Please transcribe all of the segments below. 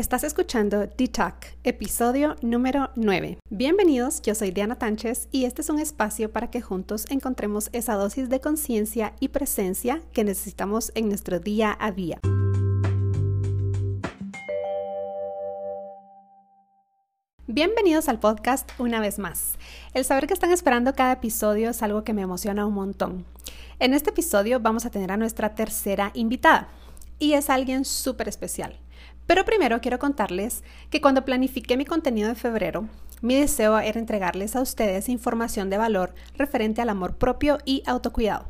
Estás escuchando D-Talk, episodio número 9. Bienvenidos, yo soy Diana Tánchez y este es un espacio para que juntos encontremos esa dosis de conciencia y presencia que necesitamos en nuestro día a día. Bienvenidos al podcast una vez más. El saber que están esperando cada episodio es algo que me emociona un montón. En este episodio vamos a tener a nuestra tercera invitada y es alguien súper especial. Pero primero quiero contarles que cuando planifiqué mi contenido de febrero, mi deseo era entregarles a ustedes información de valor referente al amor propio y autocuidado.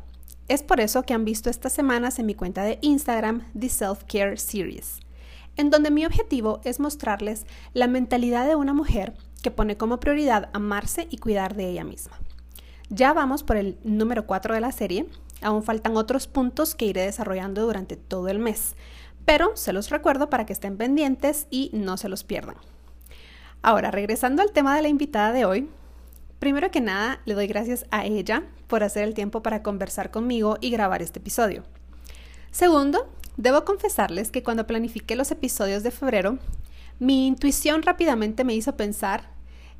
Es por eso que han visto estas semanas en mi cuenta de Instagram The Self Care Series, en donde mi objetivo es mostrarles la mentalidad de una mujer que pone como prioridad amarse y cuidar de ella misma. Ya vamos por el número 4 de la serie, aún faltan otros puntos que iré desarrollando durante todo el mes, pero se los recuerdo para que estén pendientes y no se los pierdan. Ahora, regresando al tema de la invitada de hoy, primero que nada le doy gracias a ella por hacer el tiempo para conversar conmigo y grabar este episodio. Segundo, debo confesarles que cuando planifiqué los episodios de febrero, mi intuición rápidamente me hizo pensar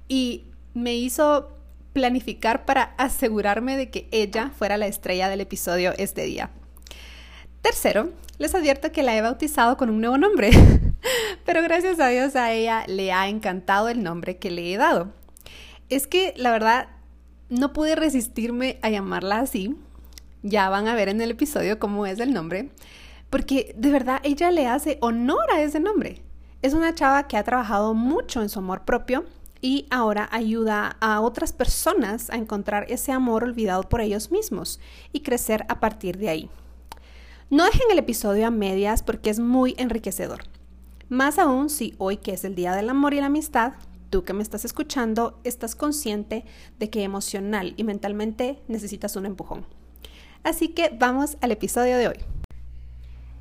y me hizo planificar para asegurarme de que ella fuera la estrella del episodio este día. Tercero, les advierto que la he bautizado con un nuevo nombre, pero gracias a Dios a ella le ha encantado el nombre que le he dado. Es que la verdad no pude resistirme a llamarla así. Ya van a ver en el episodio cómo es el nombre, porque de verdad ella le hace honor a ese nombre. Es una chava que ha trabajado mucho en su amor propio y ahora ayuda a otras personas a encontrar ese amor olvidado por ellos mismos y crecer a partir de ahí. No dejen el episodio a medias porque es muy enriquecedor. Más aún si hoy que es el Día del Amor y la Amistad, tú que me estás escuchando estás consciente de que emocional y mentalmente necesitas un empujón. Así que vamos al episodio de hoy.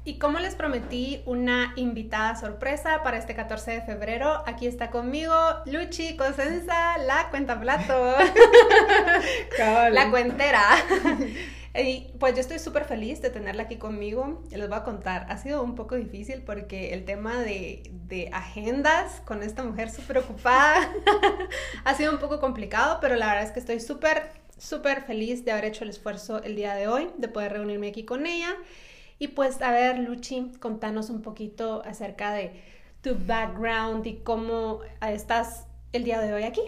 Y como les prometí una invitada sorpresa para este 14 de febrero, aquí está conmigo Luchi Cosenza, la cuenta plato, la cuentera. Y pues yo estoy súper feliz de tenerla aquí conmigo. Les voy a contar, ha sido un poco difícil porque el tema de, de agendas con esta mujer súper ocupada ha sido un poco complicado, pero la verdad es que estoy súper, súper feliz de haber hecho el esfuerzo el día de hoy, de poder reunirme aquí con ella. Y pues, a ver, Luchi, contanos un poquito acerca de tu background y cómo estás el día de hoy aquí.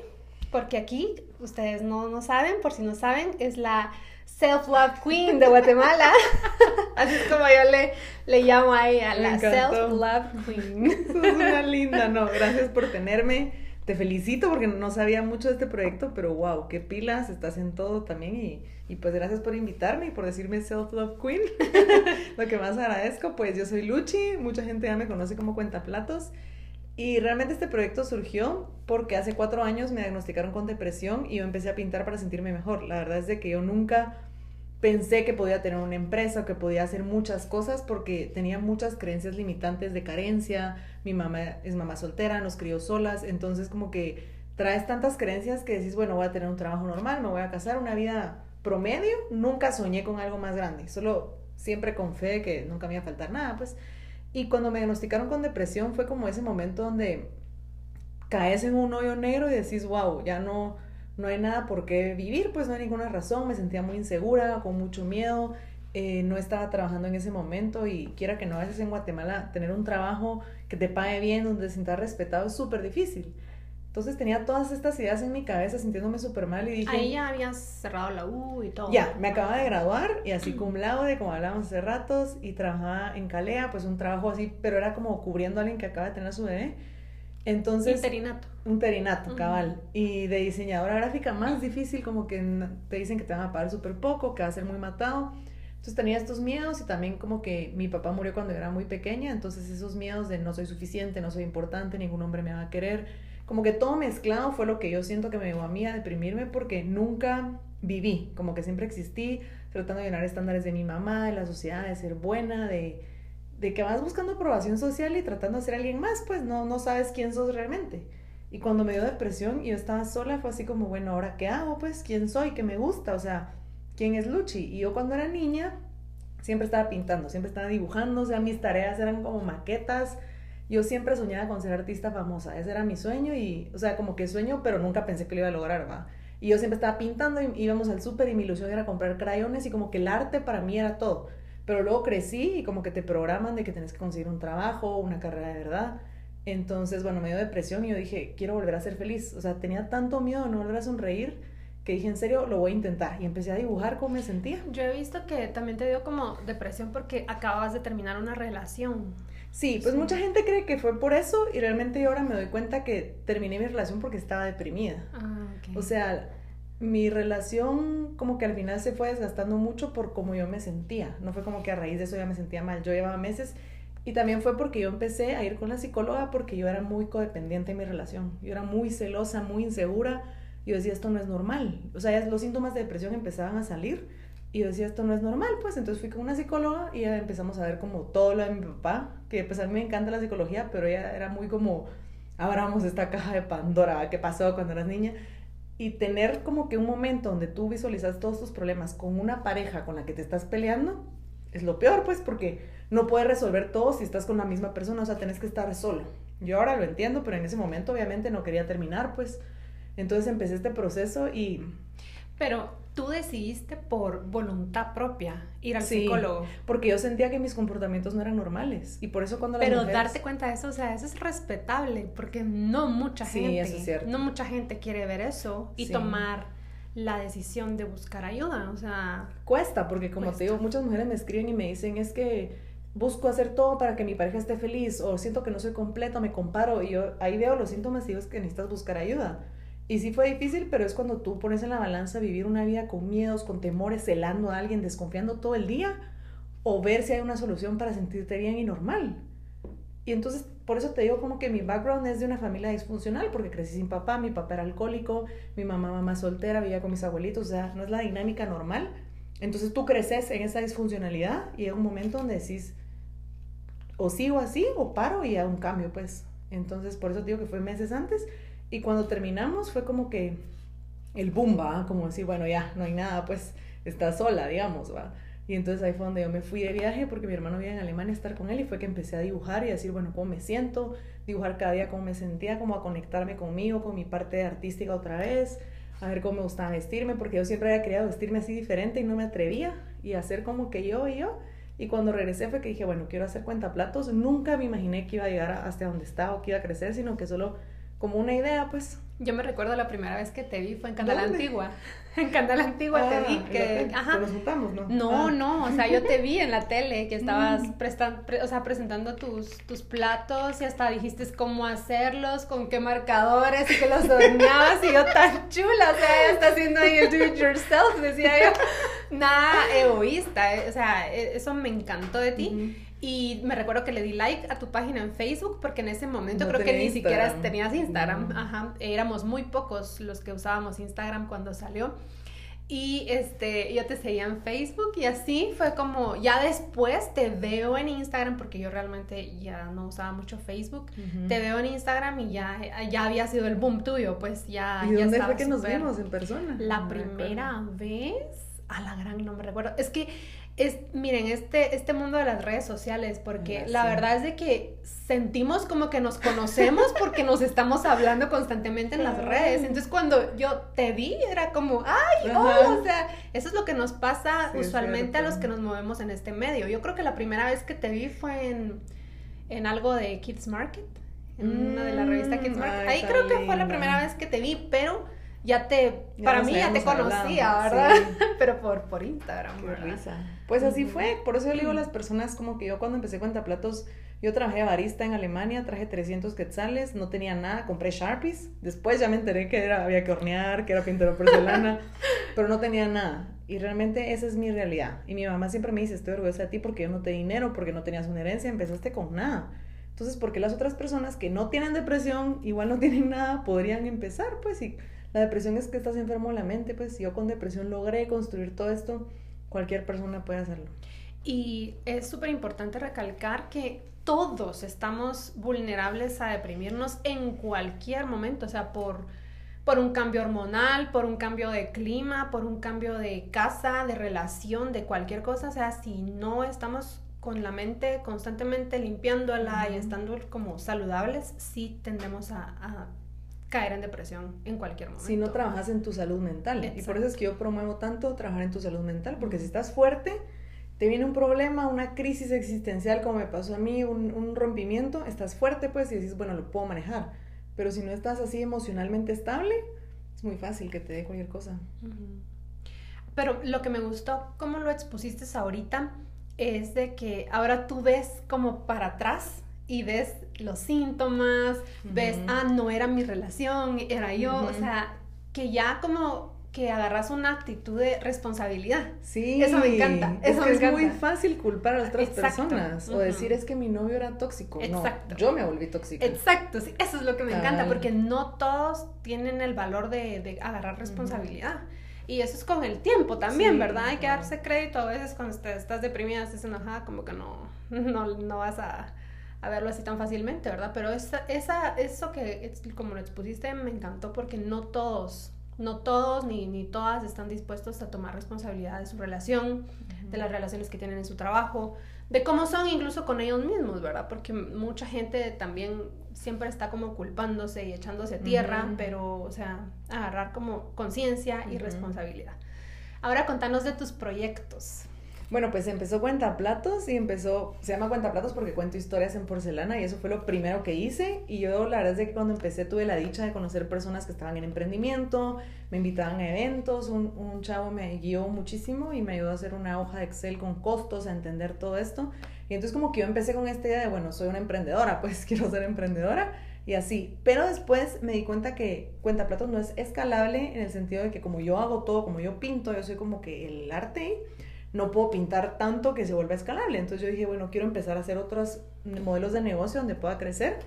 Porque aquí, ustedes no, no saben, por si no saben, es la Self-Love Queen de Guatemala. Así es como yo le, le llamo a ella, la Self-Love Queen. Es una linda, no, gracias por tenerme. Te felicito porque no sabía mucho de este proyecto, pero wow, qué pilas, estás en todo también y, pues gracias por invitarme y por decirme Self-Love Queen. Lo que más agradezco, pues yo soy Luchi, mucha gente ya me conoce como Cuentaplatos. Y realmente este proyecto surgió porque hace cuatro años me diagnosticaron con depresión y yo empecé a pintar para sentirme mejor. La verdad es de que yo nunca pensé que podía tener una empresa que podía hacer muchas cosas porque tenía muchas creencias limitantes de carencia. Mi mamá es mamá soltera, nos crió solas, entonces como que traes tantas creencias que decís, bueno, voy a tener un trabajo normal, me voy a casar, una vida promedio. Nunca soñé con algo más grande, solo siempre con fe que nunca me iba a faltar nada, pues y cuando me diagnosticaron con depresión fue como ese momento donde caes en un hoyo negro y decís, wow, ya no, no hay nada por qué vivir, pues no hay ninguna razón, me sentía muy insegura, con mucho miedo, eh, no estaba trabajando en ese momento y quiera que no, a veces en Guatemala tener un trabajo que te pague bien, donde te sientas respetado es súper difícil. Entonces tenía todas estas ideas en mi cabeza sintiéndome súper mal y dije... Ahí ya habías cerrado la U y todo. Ya, me acababa de graduar y así cum laude, como hablábamos hace ratos, y trabajaba en Calea, pues un trabajo así, pero era como cubriendo a alguien que acaba de tener a su bebé. Entonces... Interinato. Un perinato, cabal. Y de diseñadora gráfica más difícil, como que te dicen que te van a pagar súper poco, que va a ser muy matado. Entonces tenía estos miedos y también como que mi papá murió cuando era muy pequeña, entonces esos miedos de no soy suficiente, no soy importante, ningún hombre me va a querer como que todo mezclado fue lo que yo siento que me llevó a mí a deprimirme porque nunca viví, como que siempre existí tratando de llenar estándares de mi mamá, de la sociedad, de ser buena, de, de que vas buscando aprobación social y tratando de ser alguien más, pues no, no sabes quién sos realmente. Y cuando me dio depresión y yo estaba sola, fue así como, bueno, ¿ahora qué hago? Pues, ¿quién soy? ¿Qué me gusta? O sea, ¿quién es Luchi? Y yo cuando era niña, siempre estaba pintando, siempre estaba dibujando, o sea, mis tareas eran como maquetas, yo siempre soñaba con ser artista famosa, ese era mi sueño y, o sea, como que sueño, pero nunca pensé que lo iba a lograr, ¿va? Y yo siempre estaba pintando y íbamos al súper y mi ilusión era comprar crayones y como que el arte para mí era todo. Pero luego crecí y como que te programan de que tienes que conseguir un trabajo, una carrera de verdad. Entonces, bueno, me dio depresión y yo dije, quiero volver a ser feliz. O sea, tenía tanto miedo de no volver a sonreír que dije, en serio, lo voy a intentar. Y empecé a dibujar cómo me sentía. Yo he visto que también te dio como depresión porque acabas de terminar una relación. Sí, pues mucha gente cree que fue por eso y realmente yo ahora me doy cuenta que terminé mi relación porque estaba deprimida. Ah, O sea, mi relación como que al final se fue desgastando mucho por cómo yo me sentía. No fue como que a raíz de eso ya me sentía mal. Yo llevaba meses y también fue porque yo empecé a ir con la psicóloga porque yo era muy codependiente en mi relación. Yo era muy celosa, muy insegura. Yo decía, esto no es normal. O sea, los síntomas de depresión empezaban a salir y yo decía, esto no es normal, pues entonces fui con una psicóloga y ya empezamos a ver como todo lo de mi papá, que pues a mí me encanta la psicología, pero ella era muy como, abramos esta caja de Pandora, ¿qué pasó cuando eras niña? Y tener como que un momento donde tú visualizas todos tus problemas con una pareja con la que te estás peleando, es lo peor, pues, porque no puedes resolver todo si estás con la misma persona, o sea, tenés que estar solo. Yo ahora lo entiendo, pero en ese momento obviamente no quería terminar, pues. Entonces empecé este proceso y... Pero tú decidiste por voluntad propia ir al sí, psicólogo. Porque yo sentía que mis comportamientos no eran normales. Y por eso cuando Pero darte cuenta de eso, o sea, eso es respetable, porque no mucha gente, no mucha gente quiere ver eso y tomar la decisión de buscar ayuda, o sea... Cuesta, porque como te digo, muchas mujeres me escriben y me dicen, es que busco hacer todo para que mi pareja esté feliz, o siento que no soy completo, me comparo, y yo ahí veo los síntomas y digo, es que necesitas buscar ayuda y sí fue difícil, pero es cuando tú pones en la balanza vivir una vida con miedos, con temores, celando a alguien, desconfiando todo el día, o ver si hay una solución para sentirte bien y normal. Y entonces, por eso te digo como que mi background es de una familia disfuncional, porque crecí sin papá, mi papá era alcohólico, mi mamá, mamá soltera, vivía con mis abuelitos, o sea, no es la dinámica normal. Entonces tú creces en esa disfuncionalidad y hay un momento donde decís, o sigo así, o paro y hago un cambio, pues. Entonces, por eso te digo que fue meses antes y cuando terminamos fue como que el boom, va, como decir, bueno, ya, no hay nada, pues está sola, digamos, va. Y entonces ahí fue donde yo me fui de viaje porque mi hermano vivía en Alemania estar con él y fue que empecé a dibujar y a decir, bueno, cómo me siento, dibujar cada día cómo me sentía, cómo a conectarme conmigo, con mi parte artística otra vez, a ver cómo me gustaba vestirme, porque yo siempre había querido vestirme así diferente y no me atrevía y hacer como que yo y yo. Y cuando regresé fue que dije, bueno, quiero hacer cuentaplatos. Nunca me imaginé que iba a llegar hasta donde estaba o que iba a crecer, sino que solo como una idea, pues. Yo me recuerdo la primera vez que te vi fue en Canal Antigua. En Canal Antigua te vi ah, que... Ajá. Nos juntamos, ¿no? No, ah. no, o sea, yo te vi en la tele que estabas mm. o sea, presentando tus, tus platos y hasta dijiste cómo hacerlos, con qué marcadores y que los horneabas y yo tan chula, o sea, está haciendo ahí el do it yourself, decía yo. Nada egoísta, eh, o sea, e, eso me encantó de ti. Y me recuerdo que le di like a tu página en Facebook porque en ese momento creo que ni siquiera tenías Instagram. Ajá, éramos muy pocos los que usábamos Instagram cuando salió. Y este, yo te seguía en Facebook y así fue como, ya después te veo en Instagram, porque yo realmente ya no usaba mucho Facebook, te veo en Instagram y ya, ya había sido el boom tuyo, pues ya... ¿Y ya dónde fue que nos vimos en persona? La primera vez, a la gran no me recuerdo, es que es, miren, este, este mundo de las redes sociales, porque la verdad es de que sentimos como que nos conocemos porque nos estamos hablando constantemente en las redes. Entonces cuando yo te vi era como, ay, oh", o sea, eso es lo que nos pasa usualmente a los que nos movemos en este medio. Yo creo que la primera vez que te vi fue en, en algo de Kids Market, en una de las revistas Kids mm, Market. Ahí creo que fue la primera vez que te vi, pero ya te, para mí ya te conocía, ¿verdad? Pero por, por Instagram. Qué risa. Pues así fue, por eso yo le digo a las personas como que yo cuando empecé Cuentaplatos, yo trabajé barista en Alemania, traje 300 quetzales, no tenía nada, compré Sharpies, después ya me enteré que era, había que hornear, que era pintura porcelana, pero no tenía nada. Y realmente esa es mi realidad. Y mi mamá siempre me dice, estoy orgullosa de ti porque yo no te di dinero, porque no tenías una herencia, empezaste con nada. Entonces, porque las otras personas que no tienen depresión, igual no tienen nada, podrían empezar, pues, y la depresión es que estás enfermo de la mente, pues yo con depresión logré construir todo esto, cualquier persona puede hacerlo. Y es súper importante recalcar que todos estamos vulnerables a deprimirnos en cualquier momento, o sea, por, por un cambio hormonal, por un cambio de clima, por un cambio de casa, de relación, de cualquier cosa, o sea, si no estamos con la mente constantemente limpiándola y estando como saludables, sí tendemos a, caer en depresión en cualquier momento. Si no trabajas en tu salud mental. Y por eso es que yo promuevo tanto trabajar en tu salud mental, porque si estás fuerte, te viene un problema, una crisis existencial como me pasó a mí, un, rompimiento, estás fuerte pues y dices, bueno, lo puedo manejar. Pero si no estás así emocionalmente estable, es muy fácil que te dé cualquier cosa. Pero lo que me gustó, cómo lo expusiste ahorita, es de que ahora tú ves como para atrás y ves los síntomas, ves, ah, no era mi relación, era yo, o sea, que ya como que agarras una actitud de responsabilidad. Sí, eso me encanta. Eso es, muy fácil culpar a otras personas o decir es que mi novio era tóxico. Exacto. No, yo me volví tóxica. Exacto, sí, eso es lo que me encanta porque no todos tienen el valor de, agarrar responsabilidad. Y eso es con el tiempo también, ¿verdad? Hay que darse crédito a veces cuando estás deprimida, estás enojada, como que no, no, no vas a, a, verlo así tan fácilmente, ¿verdad? Pero esa, esa, eso que, como lo expusiste, me encantó porque no todos, no todos ni, ni todas están dispuestos a tomar responsabilidad de su relación, de las relaciones que tienen en su trabajo, de cómo son incluso con ellos mismos, ¿verdad? Porque mucha gente también siempre está como culpándose y echándose tierra, pero, o sea, agarrar como conciencia y responsabilidad. Ahora contanos de tus proyectos. Bueno, pues empezó Cuentaplatos y empezó, se llama Cuentaplatos porque cuento historias en porcelana y eso fue lo primero que hice. Y yo la verdad es que cuando empecé tuve la dicha de conocer personas que estaban en emprendimiento, me invitaban a eventos, un, un chavo me guió muchísimo y me ayudó a hacer una hoja de Excel con costos, a entender todo esto. Y entonces como que yo empecé con esta idea de, bueno, soy una emprendedora, pues quiero ser emprendedora y así. Pero después me di cuenta que Cuentaplatos no es escalable en el sentido de que como yo hago todo, como yo pinto, yo soy como que el arte no puedo pintar tanto que se vuelva escalable. Entonces yo dije, bueno, quiero empezar a hacer otros modelos de negocio donde pueda crecer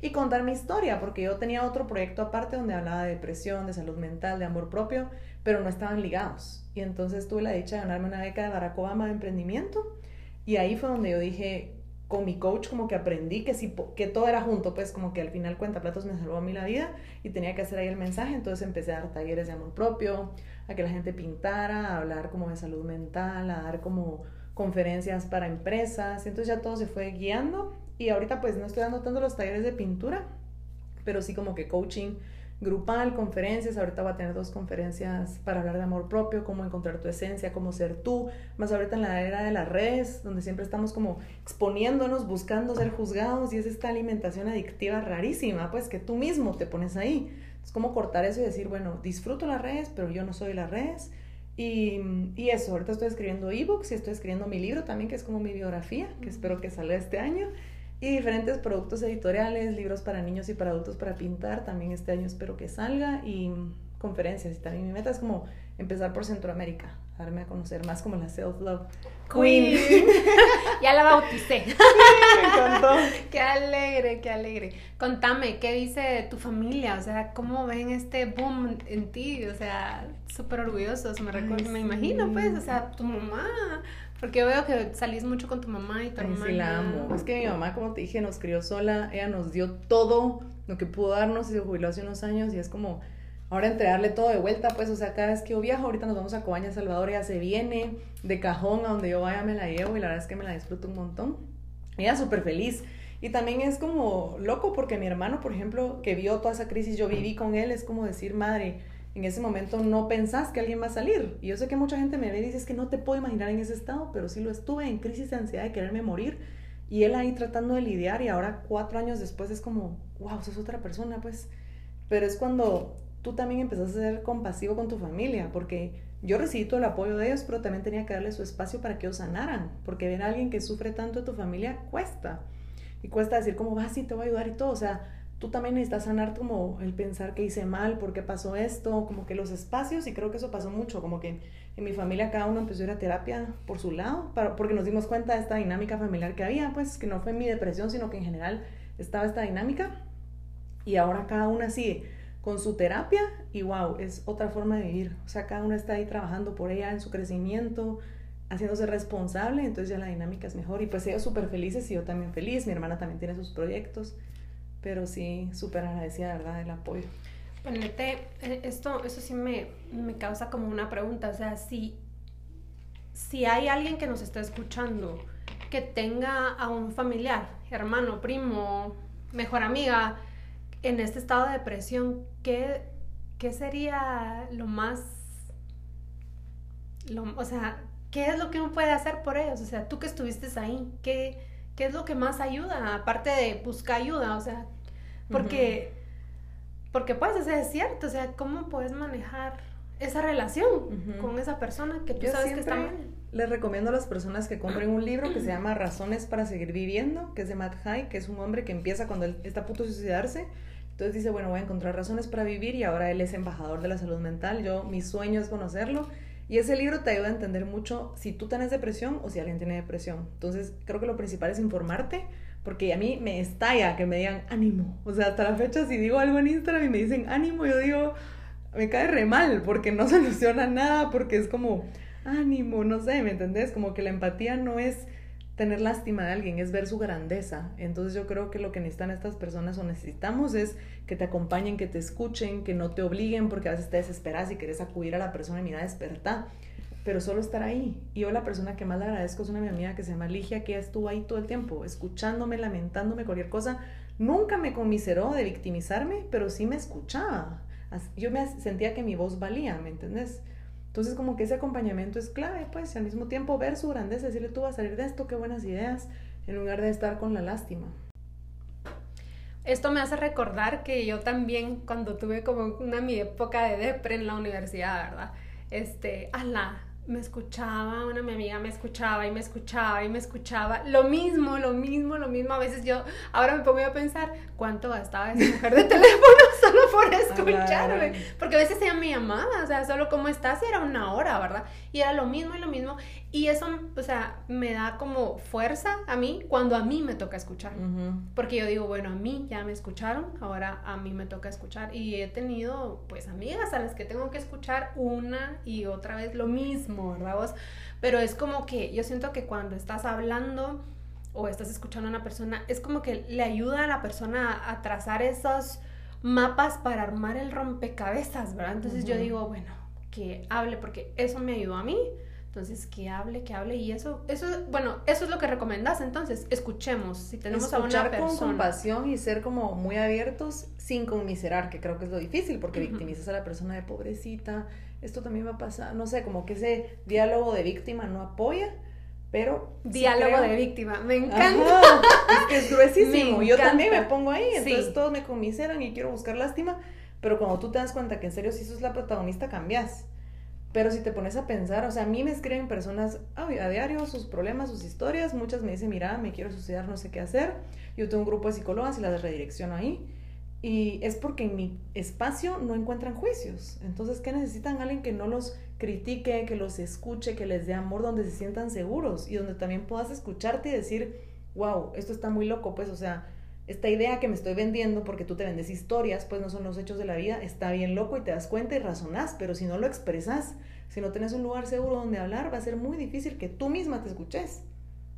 y contar mi historia, porque yo tenía otro proyecto aparte donde hablaba de depresión, de salud mental, de amor propio, pero no estaban ligados. Y entonces tuve la dicha de ganarme una beca de Barack Obama de emprendimiento y ahí fue donde yo dije, con mi coach como que aprendí que, si, que todo era junto, pues como que al final cuenta platos me salvó a mí la vida y tenía que hacer ahí el mensaje, entonces empecé a dar talleres de amor propio, a que la gente pintara, a hablar como de salud mental, a dar como conferencias para empresas, entonces ya todo se fue guiando y ahorita pues no estoy dando tanto los talleres de pintura, pero sí como que coaching grupal, conferencias, ahorita voy a tener dos conferencias para hablar de amor propio, cómo encontrar tu esencia, cómo ser tú, más ahorita en la era de las redes, donde siempre estamos como exponiéndonos, buscando ser juzgados y es esta alimentación adictiva rarísima, pues que tú mismo te pones ahí. Es como cortar eso y decir, bueno, disfruto las redes, pero yo no soy las redes. Y, y eso, ahorita estoy escribiendo ebooks y estoy escribiendo mi libro también, que es como mi biografía, que espero que salga este año y diferentes productos editoriales, libros para niños y para adultos para pintar. También este año espero que salga y conferencias. Y también mi meta es como empezar por Centroamérica, darme a conocer más como la Self-Love Queen. ya la bauticé. me encantó. qué alegre, qué alegre. Contame, ¿qué dice tu familia? O sea, ¿cómo ven este boom en ti? O sea, súper orgullosos, me, recuerdo, me imagino, pues, o sea, tu mamá porque yo veo que salís mucho con tu mamá y tu Sí, la amo. Es que mi mamá, como te dije, nos crió sola. Ella nos dio todo lo que pudo darnos y se jubiló hace unos años y es como ahora entregarle todo de vuelta, pues, o sea, cada vez que yo viajo, ahorita nos vamos a Cobaña, Salvador, ella se viene de cajón a donde yo vaya, me la llevo y la verdad es que me la disfruto un montón. Ella súper feliz. Y también es como loco porque mi hermano, por ejemplo, que vio toda esa crisis, yo viví con él, es como decir, madre, en ese momento no pensás que alguien va a salir. Y yo sé que mucha gente me ve y dice, es que no te puedo imaginar en ese estado, pero sí lo estuve en crisis de ansiedad de quererme morir. Y él ahí tratando de lidiar y ahora cuatro años después es como, wow, sos otra persona, pues. Pero es cuando tú también empezás a ser compasivo con tu familia, porque yo recibí todo el apoyo de ellos, pero también tenía que darle su espacio para que ellos sanaran, porque ver a alguien que sufre tanto de tu familia cuesta. Y cuesta decir como, va, sí, te voy a ayudar y todo. O sea, tú también necesitas sanar como el pensar que hice mal, por qué pasó esto, como que los espacios, y creo que eso pasó mucho, como que en mi familia cada uno empezó a ir a terapia por su lado, para, porque nos dimos cuenta de esta dinámica familiar que había, pues que no fue mi depresión, sino que en general estaba esta dinámica, y ahora cada uno sigue con su terapia, y wow, es otra forma de vivir, o sea, cada uno está ahí trabajando por ella en su crecimiento, haciéndose responsable, entonces ya la dinámica es mejor, y pues ellos súper felices y yo también feliz, mi hermana también tiene sus proyectos, pero sí, súper agradecida, ¿verdad?, del apoyo. Ponete, eh, esto, eso sí me, me, causa como una pregunta, o sea, si, si hay alguien que nos está escuchando que tenga a un familiar, hermano, primo, mejor amiga, en este estado de depresión, ¿qué, qué sería lo más... Lo, o sea, ¿qué es lo que uno puede hacer por ellos? O sea, tú que estuviste ahí, ¿qué, qué es lo que más ayuda? Aparte de buscar ayuda, o sea, porque, porque pues, o sea, es cierto, o sea, ¿cómo puedes manejar esa relación con esa persona que tú sabes que está mal? Les recomiendo a las personas que compren un libro que se llama Razones para seguir viviendo, que es de Matt High, que es un hombre que empieza cuando él está a punto de suicidarse. Entonces dice, bueno, voy a encontrar razones para vivir y ahora él es embajador de la salud mental. Yo, mi sueño es conocerlo. Y ese libro te ayuda a entender mucho si tú tienes depresión o si alguien tiene depresión. Entonces, creo que lo principal es informarte, porque a mí me estalla que me digan ánimo. O sea, hasta la fecha, si digo algo en Instagram y me dicen ánimo, yo digo, me cae re mal, porque no soluciona nada, porque es como ánimo, no sé, ¿me entendés? Como que la empatía no es tener lástima de alguien, es ver su grandeza. Entonces yo creo que lo que necesitan estas personas o necesitamos es que te acompañen, que te escuchen, que no te obliguen, porque a veces te desesperas y quieres acudir a la persona y mira. Pero solo estar ahí. Y yo la persona que más le agradezco es una mi amiga que se llama Ligia, que estuvo ahí todo el tiempo, escuchándome, lamentándome, cualquier cosa. Nunca me conmiseró de victimizarme, pero sí me escuchaba. Yo me sentía que mi voz valía, ¿me entendés? Entonces como que ese acompañamiento es clave, pues, y al mismo tiempo ver su grandeza, decirle tú vas a salir de esto, qué buenas ideas, en lugar de estar con la lástima. Esto me hace recordar que yo también cuando tuve como una mi época de depre en la universidad, ¿verdad? Este, ala, me escuchaba, una mi amiga me escuchaba y me escuchaba y me escuchaba. Lo mismo, lo mismo, lo mismo. A veces yo, ahora me pongo a pensar, ¿cuánto gastaba esa mujer de teléfono por escucharme? Porque a veces ella me llamaba, o sea, solo como estás era una hora, ¿verdad? Y era lo mismo y lo mismo. Y eso, o sea, me da como fuerza a mí cuando a mí me toca escuchar. Porque yo digo, bueno, a mí ya me escucharon, ahora a mí me toca escuchar. Y he tenido, pues, amigas a las que tengo que escuchar una y otra vez lo mismo, ¿verdad vos? Pero es como que yo siento que cuando estás hablando o estás escuchando a una persona, es como que le ayuda a la persona a trazar esos mapas para armar el rompecabezas, ¿verdad? Entonces yo digo, bueno, que hable porque eso me ayudó a mí entonces, que hable, que hable. Y eso, eso, bueno, eso es lo que recomendas. Entonces, escuchemos. Si tenemos a una persona. con compasión y ser como muy abiertos sin conmiserar, que creo que es lo difícil, porque victimizas a la persona de pobrecita. Esto también va a pasar. No sé, como que ese diálogo de víctima no apoya. Pero. Diálogo de víctima, me encanta. es que es gruesísimo. Yo también me pongo ahí, entonces todos me conmiseran y quiero buscar lástima. Pero cuando tú te das cuenta que en serio, si sos la protagonista, cambias pero si te pones a pensar, o sea, a mí me escriben personas a diario sus problemas, sus historias. Muchas me dicen, mira, me quiero suicidar, no sé qué hacer. Yo tengo un grupo de psicólogas y las redirecciono ahí. Y es porque en mi espacio no encuentran juicios. Entonces, ¿qué necesitan? Alguien que no los critique, que los escuche, que les dé amor, donde se sientan seguros y donde también puedas escucharte y decir, wow, esto está muy loco, pues, o sea, esta idea que me estoy vendiendo porque tú te vendes historias, pues no son los hechos de la vida, está bien loco y te das cuenta y razonás, pero si no lo expresas, si no tienes un lugar seguro donde hablar, va a ser muy difícil que tú misma te escuches,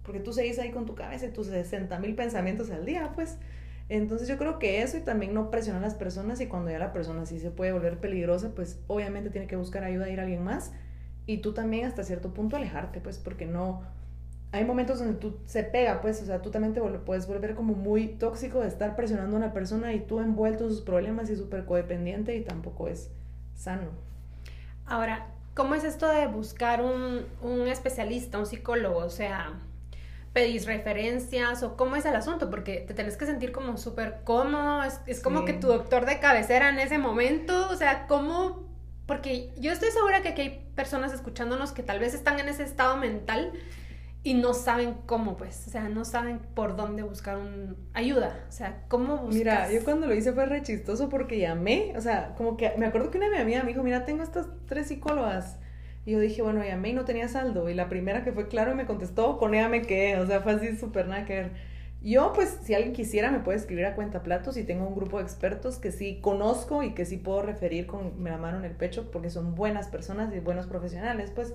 porque tú seguís ahí con tu cabeza y tus 60 mil pensamientos al día, pues. Entonces yo creo que eso y también no presionar a las personas y cuando ya la persona sí se puede volver peligrosa, pues obviamente tiene que buscar ayuda ir a alguien más y tú también hasta cierto punto alejarte, pues porque no, hay momentos donde tú se pega, pues, o sea, tú también te puedes volver como muy tóxico de estar presionando a una persona y tú envuelto en sus problemas y súper codependiente y tampoco es sano. Ahora, ¿cómo es esto de buscar un, un especialista, un psicólogo? O sea, ¿pedís referencias o cómo es el asunto? Porque te tenés que sentir como súper cómodo, es, es como que tu doctor de cabecera en ese momento, o sea, ¿cómo? Porque yo estoy segura que aquí hay personas escuchándonos que tal vez están en ese estado mental y no saben cómo, pues, o sea, no saben por dónde buscar un ayuda, o sea, cómo buscar. Mira, yo cuando lo hice fue re chistoso porque llamé, o sea, como que me acuerdo que una de mi amiga me dijo, mira, tengo estas tres psicólogas. Y yo dije, bueno, llamé y no tenía saldo. Y la primera que fue claro y me contestó, con ella me quedé, o sea, fue así súper nada. Yo, pues, si alguien quisiera, me puede escribir a cuenta platos y tengo un grupo de expertos que sí conozco y que sí puedo referir con la mano en el pecho porque son buenas personas y buenos profesionales, pues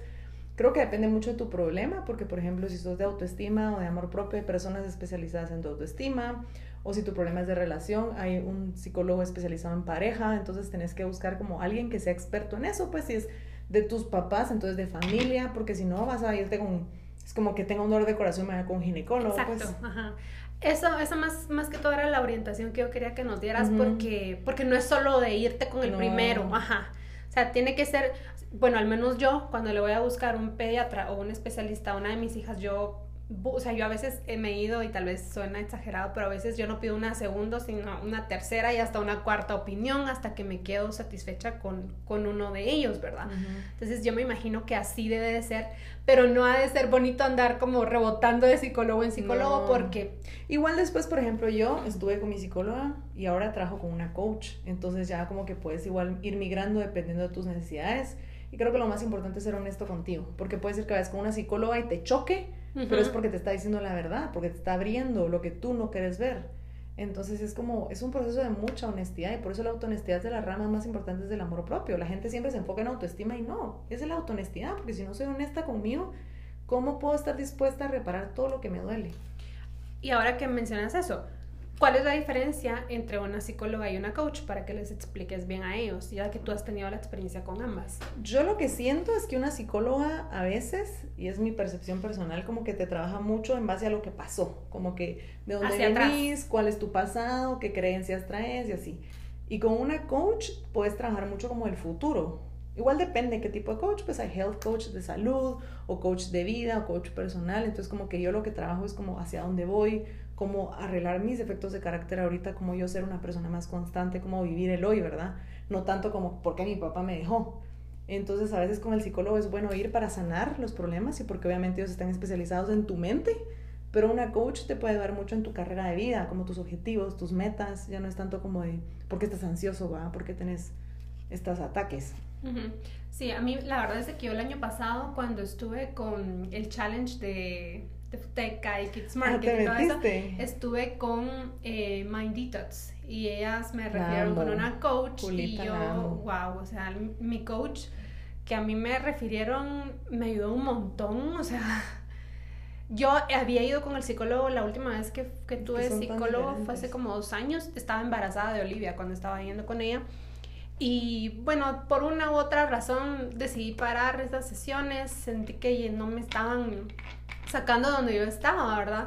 Creo que depende mucho de tu problema, porque por ejemplo, si sos de autoestima o de amor propio, hay personas especializadas en tu autoestima, o si tu problema es de relación, hay un psicólogo especializado en pareja, entonces tenés que buscar como alguien que sea experto en eso, pues si es de tus papás, entonces de familia, porque si no vas a irte con es como que tenga un dolor de corazón me vaya con un ginecólogo. Exacto, pues. ajá. Eso, eso más, más que todo era la orientación que yo quería que nos dieras porque, porque no es solo de irte con el No. primero, ajá. O sea, tiene que ser, bueno, al menos yo, cuando le voy a buscar un pediatra o un especialista a una de mis hijas, yo, o sea, yo a veces me he ido y tal vez suena exagerado, pero a veces yo no pido una segunda, sino una tercera y hasta una cuarta opinión hasta que me quedo satisfecha con, con uno de ellos, ¿verdad? Ujú. Entonces yo me imagino que así debe de ser, pero no ha de ser bonito andar como rebotando de psicólogo en psicólogo No. porque Igual después, por ejemplo, yo estuve con mi psicóloga y ahora trabajo con una coach. Entonces ya como que puedes igual ir migrando dependiendo de tus necesidades. Y creo que lo más importante es ser honesto contigo. Porque puede ser que vayas con una psicóloga y te choque, pero es porque te está diciendo la verdad, porque te está abriendo lo que tú no quieres ver. Entonces es como, es un proceso de mucha honestidad y por eso la autohonestidad es de las ramas más importantes del amor propio. La gente siempre se enfoca en autoestima y no, es la autohonestidad, porque si no soy honesta conmigo, ¿cómo puedo estar dispuesta a reparar todo lo que me duele? Y ahora que mencionas eso, ¿cuál es la diferencia entre una psicóloga y una coach para que les expliques bien a ellos, ya que tú has tenido la experiencia con ambas? Yo lo que siento es que una psicóloga a veces, y es mi percepción personal, como que te trabaja mucho en base a lo que pasó, como que de dónde Hacia atrás. cuál es tu pasado, qué creencias traes y así. Y con una coach puedes trabajar mucho como el futuro. Igual depende qué tipo de coach, pues hay health coach de salud o coach de vida o coach personal, entonces como que yo lo que trabajo es como hacia dónde voy, cómo arreglar mis defectos de carácter ahorita, como yo ser una persona más constante, cómo vivir el hoy, ¿verdad? No tanto como porque mi papá me dejó. Entonces a veces con el psicólogo es bueno ir para sanar los problemas y porque obviamente ellos están especializados en tu mente, pero una coach te puede ayudar mucho en tu carrera de vida, como tus objetivos, tus metas, ya no es tanto como de por qué estás ansioso, ¿va? ¿Por qué tenés estos ataques? Sí, a mí la verdad es que yo el año pasado cuando estuve con el challenge de, de Futeca y Kids Ah, Market ¿te y todo eso, estuve con eh, Mind Detox y ellas me refirieron con una coach Julita, y yo, wow, o sea, mi coach que a mí me refirieron me ayudó un montón, o sea, yo había ido con el psicólogo la última vez que, que tuve psicólogo fue hace como dos años, estaba embarazada de Olivia cuando estaba yendo con ella. Y bueno, por una u otra razón decidí parar esas sesiones, sentí que no me estaban sacando donde yo estaba, ¿verdad?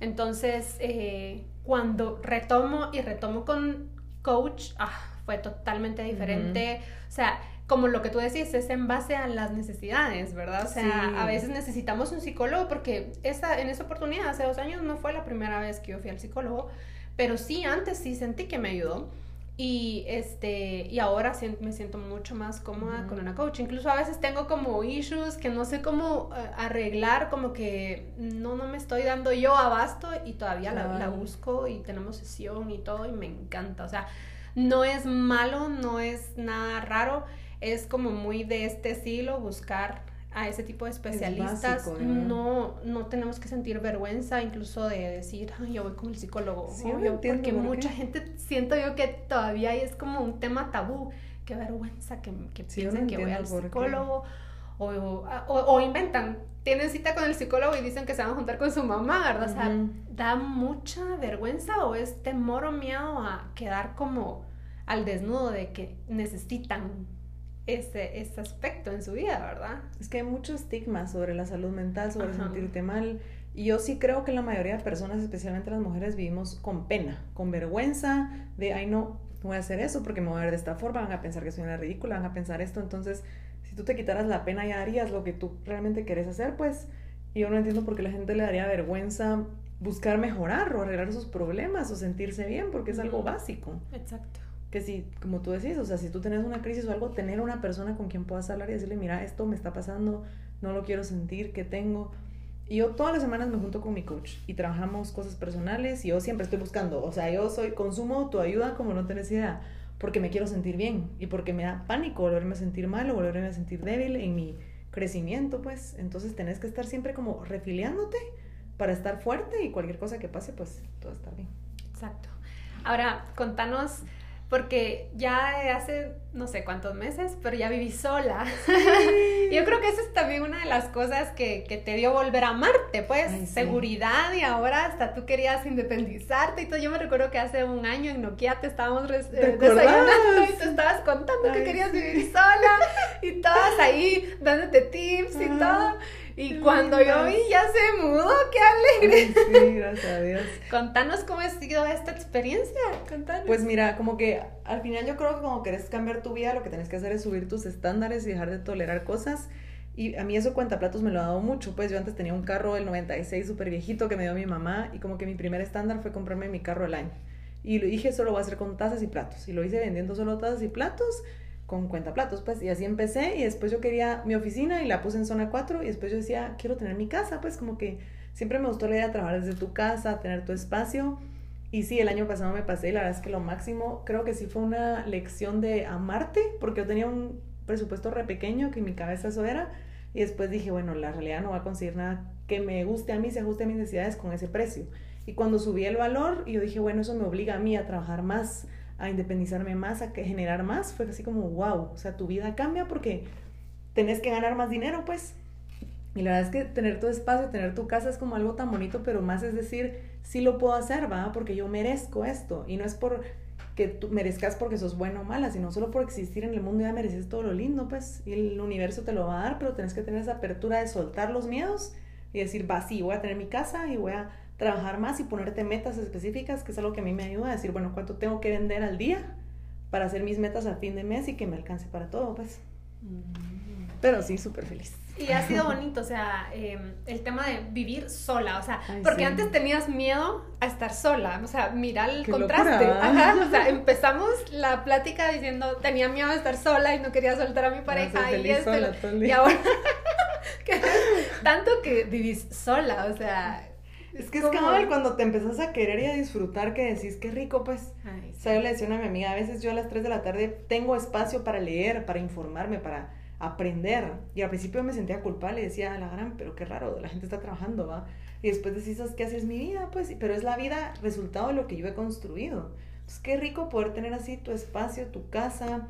Entonces, eh, cuando retomo y retomo con coach, ah, fue totalmente diferente. O sea, como lo que tú decís, es en base a las necesidades, ¿verdad? O sea, Sí. a veces necesitamos un psicólogo porque esa, en esa oportunidad, hace dos años, no fue la primera vez que yo fui al psicólogo, pero sí, antes sí sentí que me ayudó. Y este y ahora me siento mucho más cómoda con una coach. Incluso a veces tengo como issues que no sé cómo eh, arreglar, como que no, no me estoy dando yo abasto y todavía la, la busco y tenemos sesión y todo y me encanta. O sea, no es malo, no es nada raro, es como muy de este estilo buscar a ese tipo de especialistas. básico, ¿verdad? no, no tenemos que sentir vergüenza incluso de decir, "Ay, yo voy con el psicólogo. Sí, obvio", entiendo porque por mucha gente siento yo que todavía es como un tema tabú. Qué vergüenza que, que Sí, yo piensen que voy al psicólogo. O, o, o inventan, tienen cita con el psicólogo y dicen que se van a juntar con su mamá, ¿verdad? O sea, da mucha vergüenza o es temor o miedo a quedar como al desnudo de que necesitan ese, ese aspecto en su vida, ¿verdad? Es que hay mucho estigma sobre la salud mental, sobre Ajá. sentirte mal. Y yo sí creo que la mayoría de personas, especialmente las mujeres, vivimos con pena, con vergüenza de, ay, no, no voy a hacer eso porque me voy a ver de esta forma, van a pensar que soy una ridícula, van a pensar esto. Entonces, si tú te quitaras la pena, ya harías lo que tú realmente querés hacer, pues. Yo no entiendo por qué la gente le daría vergüenza buscar mejorar o arreglar sus problemas o sentirse bien, porque es algo básico. Exacto. Que si, como tú decís, o sea, si tú tienes una crisis o algo, tener una persona con quien puedas hablar y decirle, mira, esto me está pasando, no lo quiero sentir, ¿qué tengo? Y yo todas las semanas me junto con mi coach y trabajamos cosas personales y yo siempre estoy buscando, o sea, yo soy, consumo tu ayuda como no tenés idea, porque me quiero sentir bien y porque me da pánico volverme a sentir mal o volverme a sentir débil en mi crecimiento, pues, entonces tenés que estar siempre como refiliándote para estar fuerte y cualquier cosa que pase, pues, todo está bien. Exacto. Ahora, contanos, porque ya hace no sé cuántos meses, pero ya viví sola. Yo creo que eso es también una de las cosas que, que te dio volver a amarte, pues, Ay, sí. seguridad y ahora hasta tú querías independizarte y todo. Yo me recuerdo que hace un año en Nokia te estábamos res- ¿Te eh, desayunando y te estabas contando que querías sí. vivir sola y todas ahí dándote tips y todo. Y cuando yo vi, ya se mudó, qué alegre. sí, gracias a Dios. Contanos cómo ha sido esta experiencia. Contanos. Pues mira, como que al final yo creo que como querés cambiar tu vida, lo que tienes que hacer es subir tus estándares y dejar de tolerar cosas. Y a mí eso cuenta platos me lo ha dado mucho. Pues yo antes tenía un carro del 96 súper viejito que me dio mi mamá y como que mi primer estándar fue comprarme mi carro al año. Y lo dije, solo voy a hacer con tazas y platos. Y lo hice vendiendo solo tazas y platos con cuenta platos, pues, y así empecé, y después yo quería mi oficina y la puse en zona 4, y después yo decía, quiero tener mi casa, pues, como que siempre me gustó la idea de trabajar desde tu casa, tener tu espacio, y sí, el año pasado me pasé, y la verdad es que lo máximo, creo que sí fue una lección de amarte, porque yo tenía un presupuesto re pequeño, que en mi cabeza eso era, y después dije, bueno, la realidad no va a conseguir nada que me guste a mí, se ajuste a mis necesidades con ese precio. Y cuando subí el valor, yo dije, bueno, eso me obliga a mí a trabajar más, a independizarme más, a generar más, fue así como, wow, o sea, tu vida cambia porque tenés que ganar más dinero, pues. Y la verdad es que tener tu espacio, tener tu casa es como algo tan bonito, pero más es decir, sí lo puedo hacer, va, porque yo merezco esto. Y no es por que tú merezcas porque sos bueno o mala, sino solo por existir en el mundo ya mereces todo lo lindo, pues. Y el universo te lo va a dar, pero tenés que tener esa apertura de soltar los miedos y decir, va, sí, voy a tener mi casa y voy a trabajar más y ponerte metas específicas, que es algo que a mí me ayuda a decir, bueno, ¿cuánto tengo que vender al día para hacer mis metas a fin de mes y que me alcance para todo, pues? Mm. Pero sí, súper feliz. Y ha sido bonito, o sea, em, el tema de vivir sola, o sea, porque antes tenías miedo a estar sola, o sea, mira el contraste. Ajá, o sea, empezamos la plática diciendo, tenía miedo de estar sola y no quería soltar a mi pareja y, esto, y ahora, tanto que vivís sola, o sea, es que es cabal cuando te empezás a querer y a disfrutar que decís, qué rico, pues. o sea, yo le decía a mi amiga, a veces yo a las 3 de la tarde tengo espacio para leer, para informarme, para aprender. Y al principio me sentía culpable, decía, la gran, pero qué raro, la gente está trabajando, ¿va? Y después decís, ¿qué haces mi vida? Pues, pero es la vida resultado de lo que yo he construido. Entonces, qué rico poder tener así tu espacio, tu casa,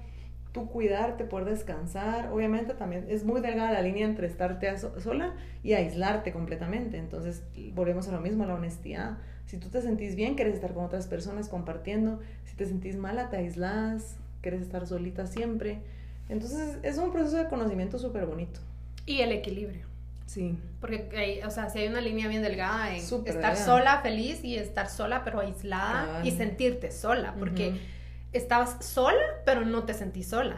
tú cuidarte, poder descansar. Obviamente también es muy delgada la línea entre estarte sola y aislarte completamente. Entonces volvemos a lo mismo, a la honestidad. Si tú te sentís bien, quieres estar con otras personas compartiendo. Si te sentís mala, te aislas, quieres estar solita siempre. Entonces es un proceso de conocimiento súper bonito. Y el equilibrio. Sí. Porque, hay, o sea, si hay una línea bien delgada en estar sola, feliz y estar sola, pero aislada y sentirte sola. Porque estabas sola, pero no te sentí sola.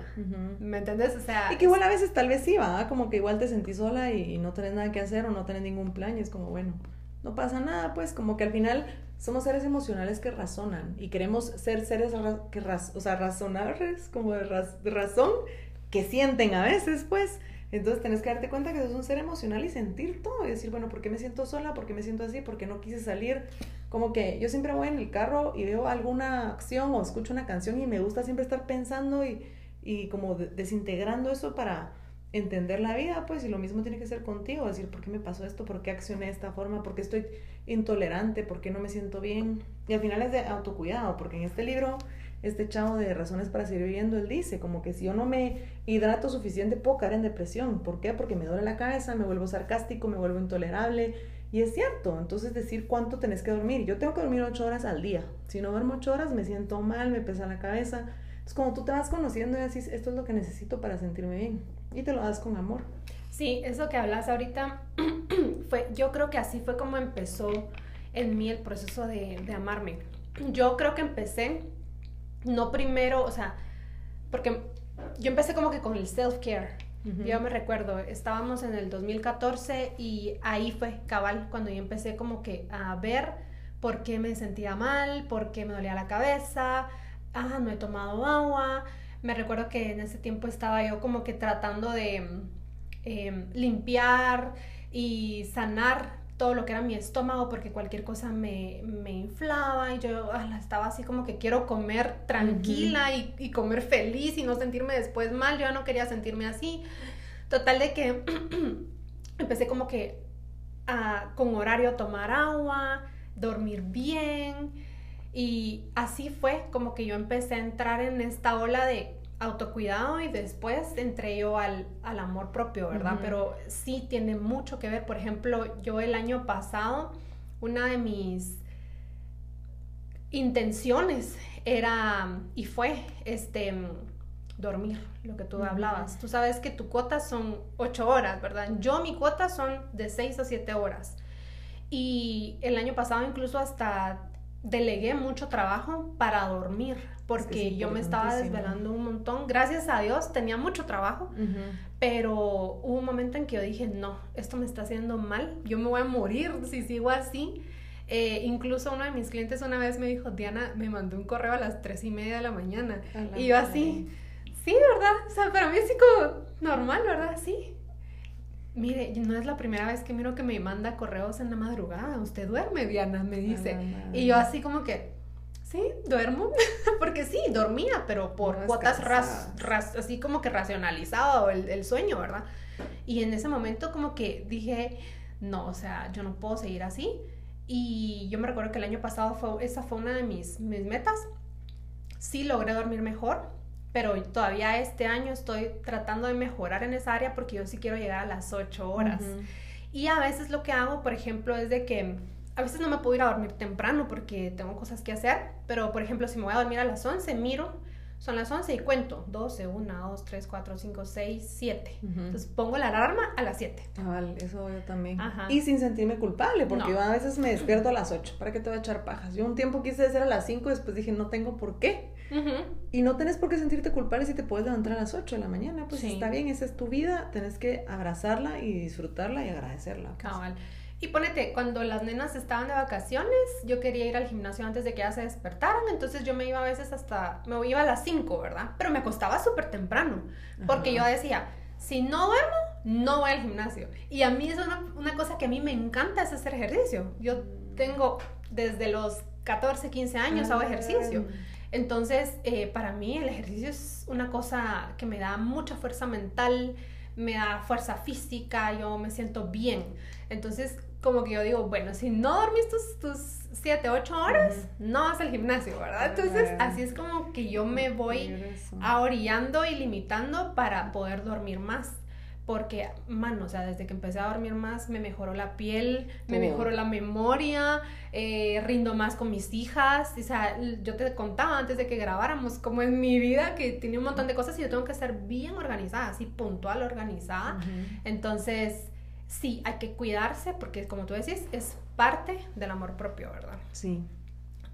¿Me entiendes? O sea... Y que igual a veces tal vez sí, va, como que igual te sentí sola y, no tenés nada que hacer o no tenés ningún plan y es como, bueno, no pasa nada, pues como que al final somos seres emocionales que razonan y queremos ser seres que o sea, razonables, como de, de razón, que sienten a veces, pues. Entonces tenés que darte cuenta que sos un ser emocional y sentir todo y decir, bueno, ¿por qué me siento sola? ¿Por qué me siento así? ¿Por qué no quise salir? Como que yo siempre voy en el carro y veo alguna acción o escucho una canción y me gusta siempre estar pensando y, y como desintegrando eso para entender la vida, pues, y lo mismo tiene que ser contigo, decir, ¿por qué me pasó esto? ¿Por qué accioné de esta forma? ¿Por qué estoy intolerante? ¿Por qué no me siento bien? Y al final es de autocuidado, porque en este libro este chavo de razones para seguir viviendo, él dice como que si yo no me hidrato suficiente puedo caer en depresión. ¿Por qué? Porque me duele la cabeza, me vuelvo sarcástico, me vuelvo intolerable. Y es cierto, entonces decir cuánto tenés que dormir. Yo tengo que dormir ocho horas al día. Si no duermo ocho horas me siento mal, me pesa la cabeza. Es como tú te vas conociendo y decís, esto es lo que necesito para sentirme bien. Y te lo das con amor. Sí, eso que hablas ahorita, fue, yo creo que así fue como empezó en mí el proceso de, de amarme. Yo creo que empecé no primero, o sea, porque yo empecé como que con el self-care. Yo me recuerdo, estábamos en el 2014 y ahí fue cabal cuando yo empecé como que a ver por qué me sentía mal, por qué me dolía la cabeza, ah, no he tomado agua. Me recuerdo que en ese tiempo estaba yo como que tratando de em, limpiar y sanar todo lo que era mi estómago porque cualquier cosa me, inflaba y yo estaba así como que quiero comer tranquila y, comer feliz y no sentirme después mal, yo ya no quería sentirme así. Total de que empecé como que con horario a tomar agua, dormir bien y así fue como que yo empecé a entrar en esta ola de autocuidado y después entré yo al, amor propio, ¿verdad? Pero sí tiene mucho que ver. Por ejemplo, yo el año pasado, una de mis intenciones era y fue este dormir, lo que tú hablabas. Tú sabes que tu cuota son 8 horas, ¿verdad? Yo mi cuota son de 6 a 7 horas. Y el año pasado incluso hasta delegué mucho trabajo para dormir, porque yo me estaba desvelando un montón. Gracias a Dios tenía mucho trabajo, pero hubo un momento en que yo dije, no, esto me está haciendo mal, yo me voy a morir si sigo así. Eh, incluso uno de mis clientes una vez me dijo, Diana, me mandó un correo a las tres y media de la mañana. y yo así, sí, ¿verdad? O sea, para mí es como normal, ¿verdad? Sí. Mire, no es la primera vez que miro que me manda correos en la madrugada. Usted duerme, Diana, me dice. y yo así como que, sí, duermo. Porque sí, dormía, pero por cuotas así como que racionalizado el, el sueño, ¿verdad? Y en ese momento como que dije, no, o sea, yo no puedo seguir así. Y yo me recuerdo que el año pasado fue, esa fue una de mis, mis metas. Sí logré dormir mejor, pero todavía este año estoy tratando de mejorar en esa área porque yo sí quiero llegar a las 8 horas. Y a veces lo que hago, por ejemplo, es de que a veces no me puedo ir a dormir temprano porque tengo cosas que hacer, pero por ejemplo, si me voy a dormir a las 11, miro son las 11 y cuento 12, 1, 2, 3, 4, 5, 6, 7. Entonces pongo la alarma a las 7. Ah, vale, eso yo también. Y sin sentirme culpable, porque yo a veces me despierto a las 8. ¿Para qué te voy a echar pajas? Yo un tiempo quise hacer a las 5 y después dije, no tengo por qué. Y no tenés por qué sentirte culpable si te puedes levantar a las 8 de la mañana. Pues está bien, esa es tu vida. Tenés que abrazarla y disfrutarla y agradecerla. Pues. Cabal. Y ponete, cuando las nenas estaban de vacaciones, yo quería ir al gimnasio antes de que ellas se despertaran, entonces yo me iba a veces hasta, me iba a las 5, ¿verdad? Pero me acostaba súper temprano, porque yo decía, si no duermo, no voy al gimnasio. Y a mí es una, una, cosa que a mí me encanta es hacer ejercicio. Yo tengo desde los 14, 15 años hago ejercicio. Entonces, eh, para mí el ejercicio es una cosa que me da mucha fuerza mental, me da fuerza física, yo me siento bien. Entonces, como que yo digo, bueno, si no dormís tus, tus 7, 8 horas, no vas al gimnasio, ¿verdad? Entonces, así es como que yo me voy ahorillando y limitando para poder dormir más. Porque, mano, o sea, desde que empecé a dormir más, me mejoró la piel, me mejoró la memoria, eh, rindo más con mis hijas. O sea, yo te contaba antes de que grabáramos, como en mi vida, que tiene un montón de cosas y yo tengo que ser bien organizada, así puntual, organizada. Entonces, sí, hay que cuidarse porque, como tú decís, es parte del amor propio, ¿verdad? Sí.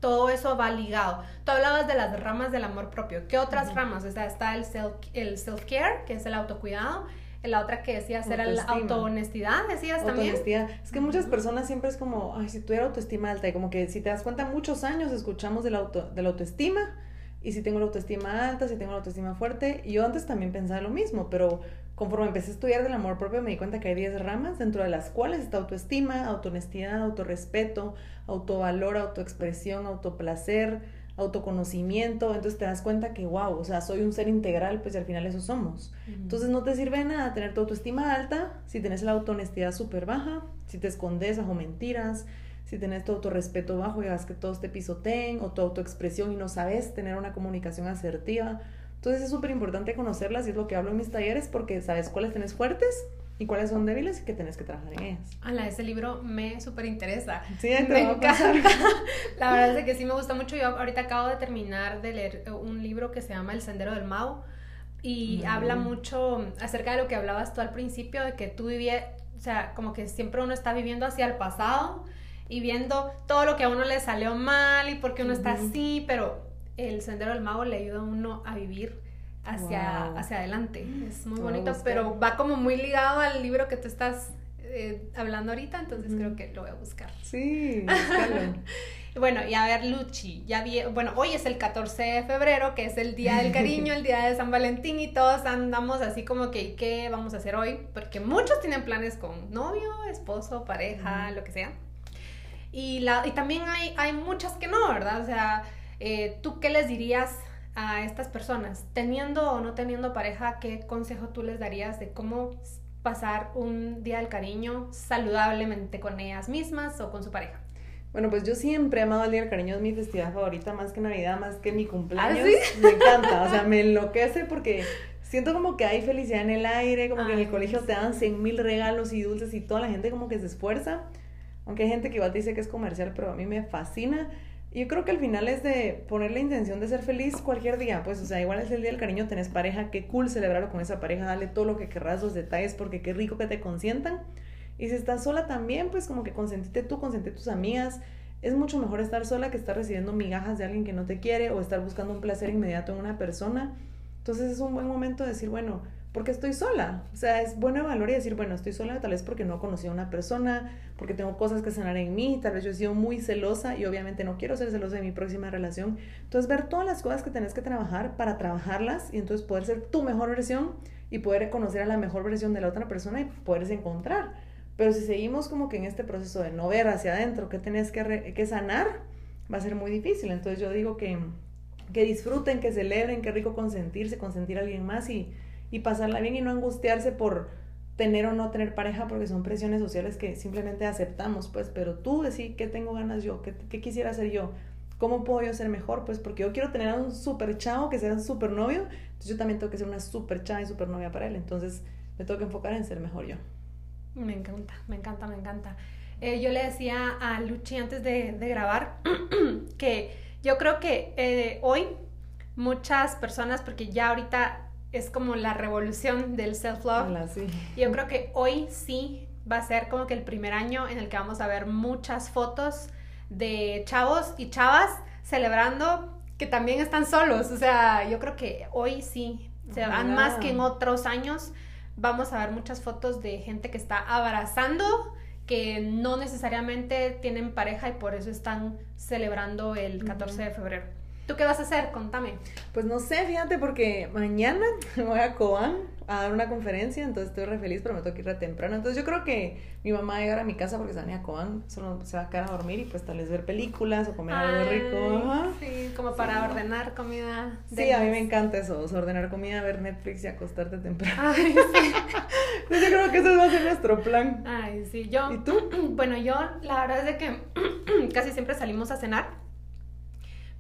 Todo eso va ligado. Tú hablabas de las ramas del amor propio. ¿Qué otras ramas? O sea, está el self-care, el self que es el autocuidado. La otra que decías era la autohonestidad, decías también. Es que muchas personas siempre es como, ay, si tuviera autoestima alta, y como que si te das cuenta, muchos años escuchamos de la, auto, de la autoestima, y si tengo la autoestima alta, si tengo la autoestima fuerte, y yo antes también pensaba lo mismo, pero conforme empecé a estudiar del amor propio me di cuenta que hay 10 ramas, dentro de las cuales está autoestima, autohonestidad, autorrespeto, autovalor, autoexpresión, autoplacer, autoconocimiento, entonces te das cuenta que, wow, o sea, soy un ser integral, pues al final eso somos. Entonces no te sirve nada tener tu autoestima alta si tienes la autohonestidad súper baja, si te escondes bajo mentiras, si tienes tu autorrespeto bajo y hagas que todos te pisoteen, o tu autoexpresión y no sabes tener una comunicación asertiva entonces es súper importante conocerlas y es lo que hablo en mis talleres porque sabes cuáles tenés fuertes y cuáles son débiles y que tenés que trabajar en ellas. Ala, ese libro me súper interesa. Sí, me encanta. La verdad es que sí me gusta mucho. Yo ahorita acabo de terminar de leer un libro que se llama El Sendero del Mao y habla mucho acerca de lo que hablabas tú al principio, de que tú vivías, o sea, como que siempre uno está viviendo hacia el pasado y viendo todo lo que a uno le salió mal y por qué uno está así, pero el Sendero del Mago le ayuda a uno a vivir hacia, hacia adelante. Es muy bonito, pero va como muy ligado al libro que tú estás eh, hablando ahorita, entonces creo que lo voy a buscar. Sí, Bueno, y a ver, Luchi, ya vi, bueno, hoy es el 14 de febrero, que es el Día del Cariño, el Día de San Valentín, y todos andamos así como que, ¿qué vamos a hacer hoy? Porque muchos tienen planes con novio, esposo, pareja, lo que sea. Y, la, y también hay, hay muchas que no, ¿verdad? O sea, eh, ¿tú qué les dirías a estas personas? Teniendo o no teniendo pareja, ¿qué consejo tú les darías de cómo pasar un día del cariño saludablemente con ellas mismas o con su pareja? Bueno, pues yo siempre he amado el Día del Cariño, es mi festividad favorita, más que Navidad, más que mi cumpleaños. ¿Ah, me encanta, o sea, me enloquece porque siento como que hay felicidad en el aire, como que en el colegio te dan 100 mil regalos y dulces y toda la gente como que se esfuerza. Aunque hay gente que igual te dice que es comercial, pero a mí me fascina yo creo que al final es de poner la intención de ser feliz cualquier día, pues, o sea, igual es el día del cariño, tenés pareja, qué cool celebrarlo con esa pareja, dale todo lo que querrás, los detalles, porque qué rico que te consientan. Y si estás sola también, pues como que consentite tú, consentite tus amigas. Es mucho mejor estar sola que estar recibiendo migajas de alguien que no te quiere o estar buscando un placer inmediato en una persona. Entonces es un buen momento de decir, bueno, porque estoy sola. O sea, es evaluar y decir, bueno, estoy sola tal vez porque no conocí a una persona, porque tengo cosas que sanar en mí, tal vez yo he sido muy celosa y obviamente no quiero ser celosa de mi próxima relación. Entonces, ver todas las cosas que tenés que trabajar para trabajarlas y entonces poder ser tu mejor versión y poder conocer a la mejor versión de la otra persona y poderse encontrar. Pero si seguimos como que en este proceso de no ver hacia adentro qué tenés que, que sanar, va a ser muy difícil. Entonces yo digo que, que disfruten, que celebren, qué rico consentirse, consentir a alguien más y y pasarla bien y no angustiarse por tener o no tener pareja porque son presiones sociales que simplemente aceptamos, pues, pero tú decís qué tengo ganas yo, qué, qué quisiera hacer yo, cómo puedo yo ser mejor, pues porque yo quiero tener a un super chavo que sea un super novio, entonces yo también tengo que ser una super chava y super novia para él, entonces me tengo que enfocar en ser mejor yo. Me encanta, me encanta, me encanta. Eh, yo le decía a Luchi antes de, de grabar que yo creo que eh, hoy muchas personas, porque ya ahorita es como la revolución del self-love. Yo creo que hoy sí va a ser como que el primer año en el que vamos a ver muchas fotos de chavos y chavas celebrando que también están solos. O sea, yo creo que hoy sí, se van más que en otros años. Vamos a ver muchas fotos de gente que está abrazando, que no necesariamente tienen pareja y por eso están celebrando el 14 de febrero. ¿Tú qué vas a hacer? Contame. Pues no sé, fíjate, porque mañana me voy a Cobán a dar una conferencia, entonces estoy re feliz, pero me tengo que ir a temprano. Entonces yo creo que mi mamá va a llegar a mi casa porque se va a Cobán, solo se va a quedar a dormir y pues tal vez ver películas o comer algo rico. Sí, como para ordenar comida. Sí, a mí me encanta eso, ordenar comida, ver Netflix y acostarte temprano. Ay, sí. yo creo que ese va a ser nuestro plan. Ay, sí, yo. ¿Y tú? Bueno, yo la verdad es de que casi siempre salimos a cenar.